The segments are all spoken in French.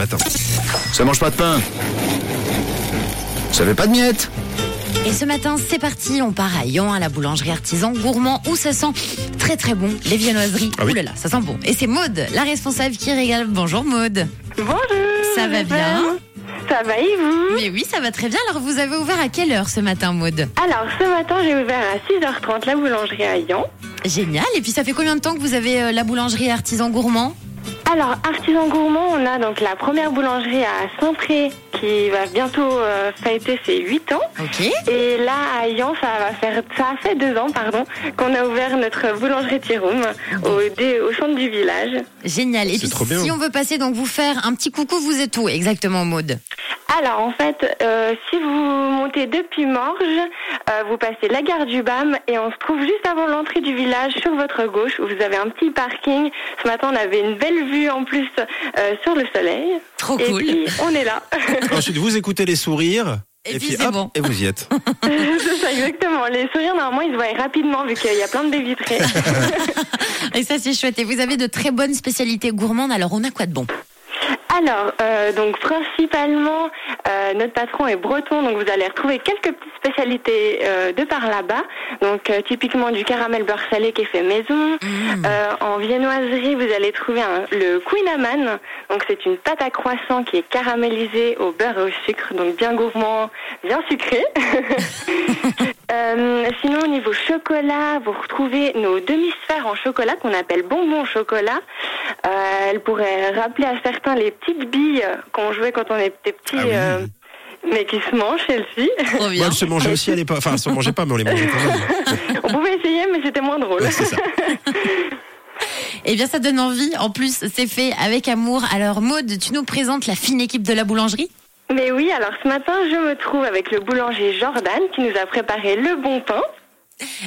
Attends. Ça mange pas de pain. Ça fait pas de miettes. Et ce matin, c'est parti, on part à Yon, à la boulangerie artisan gourmand, où ça sent très très bon, les viennoiseries. Ah oui. Ouh là là, ça sent bon. Et c'est Maude, la responsable qui régale. Bonjour Maude. Bonjour. Ça va bien? Ça va et vous? Mais oui, ça va très bien. Alors vous avez ouvert à quelle heure ce matin, Maude? Alors ce matin j'ai ouvert à 6h30 la boulangerie à Lyon. Génial. Et puis ça fait combien de temps que vous avez euh, la boulangerie artisan gourmand? Alors artisan gourmand, on a donc la première boulangerie à Saint-Pré qui va bientôt euh, fêter ses 8 ans. Ok. Et là à Lyon, ça va faire ça a fait deux ans pardon qu'on a ouvert notre boulangerie Tiroum au, dé- au centre du village. Génial. Et puis trop bien. si on veut passer donc vous faire un petit coucou, vous êtes où exactement, Maude? Alors en fait, euh, si vous montez depuis Morges, euh, vous passez la gare du BAM et on se trouve juste avant l'entrée du village sur votre gauche où vous avez un petit parking. Ce matin, on avait une belle vue en plus euh, sur le soleil. Trop et cool. puis on est là. Ensuite, vous écoutez les sourires. Et puis c'est hop, bon. et vous y êtes. C'est ça exactement. Les sourires normalement ils se voient rapidement vu qu'il y a plein de baies vitrées. Et ça c'est chouette. Et vous avez de très bonnes spécialités gourmandes. Alors on a quoi de bon? Alors, euh, donc principalement, euh, notre patron est breton, donc vous allez retrouver quelques petites spécialités euh, de par là-bas. Donc typiquement du caramel beurre salé qui est fait maison. Mmh. En viennoiserie, vous allez trouver un- le Queen Amman. Donc c'est une pâte à croissant qui est caramélisée au beurre et au sucre, donc bien gourmand, bien sucré. Sinon, au niveau chocolat, vous retrouvez nos demi-sphères en chocolat qu'on appelle bonbons au chocolat. Euh, elles pourraient rappeler à certains les petites billes qu'on jouait quand on était petits, Ah oui. euh, mais qui se mangent celles-ci. Trop Moi, elle se mangeait aussi à l'époque. Enfin, elle se mangeait pas, mais on les mangeait quand même. on pouvait essayer, mais c'était moins drôle. Ouais, c'est ça. Eh bien, ça donne envie. En plus, c'est fait avec amour. Alors, Maude, tu nous présentes la fine équipe de la boulangerie? Mais oui, alors ce matin, je me trouve avec le boulanger Jordan qui nous a préparé le bon pain.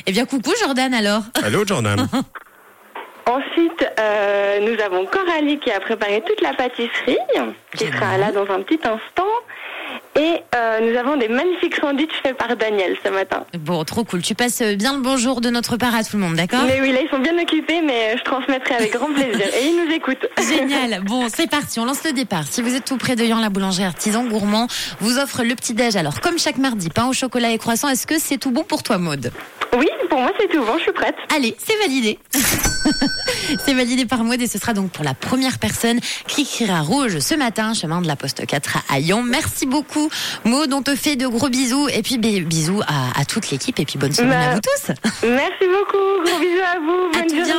Eh bien, coucou Jordan alors. Allô, Jordan. Ensuite, euh, nous avons Coralie qui a préparé toute la pâtisserie, qui sera là dans un petit instant. Et euh, nous avons des magnifiques sandwichs faits par Daniel ce matin. Bon, trop cool. Tu passes bien le bonjour de notre part à tout le monde, d'accord? Mais oui, là, ils sont bien occupés, mais je transmettrai avec grand plaisir. Et ils nous écoutent. Génial. Bon, c'est parti. On lance le départ. Si vous êtes tout près de Yan, la boulangerie artisan gourmand vous offre le petit déj. Alors, comme chaque mardi, pain au chocolat et croissant. Est-ce que c'est tout bon pour toi, Maude? Oui, pour moi, c'est tout bon, je suis prête. Allez, c'est validé. c'est validé par Maud et ce sera donc pour la première personne qui criera rouge ce matin, chemin de la Poste 4 à Lyon. Merci beaucoup, Maud. On te fait de gros bisous et puis bisous à, à toute l'équipe et puis bonne semaine Bah, à vous tous. Merci beaucoup. Gros bisous à vous. Bonne journée.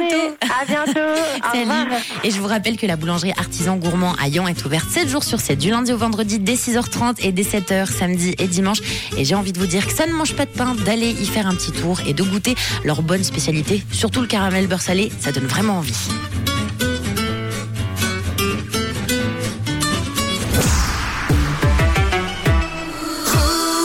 Et je vous rappelle que la boulangerie artisan gourmand à Lyon est ouverte 7 jours sur 7, du lundi au vendredi dès 6h30 et dès 7h samedi et dimanche. Et j'ai envie de vous dire que ça ne mange pas de pain, d'aller y faire un petit tour et de goûter leurs bonnes spécialités, surtout le caramel beurre salé, ça donne vraiment envie.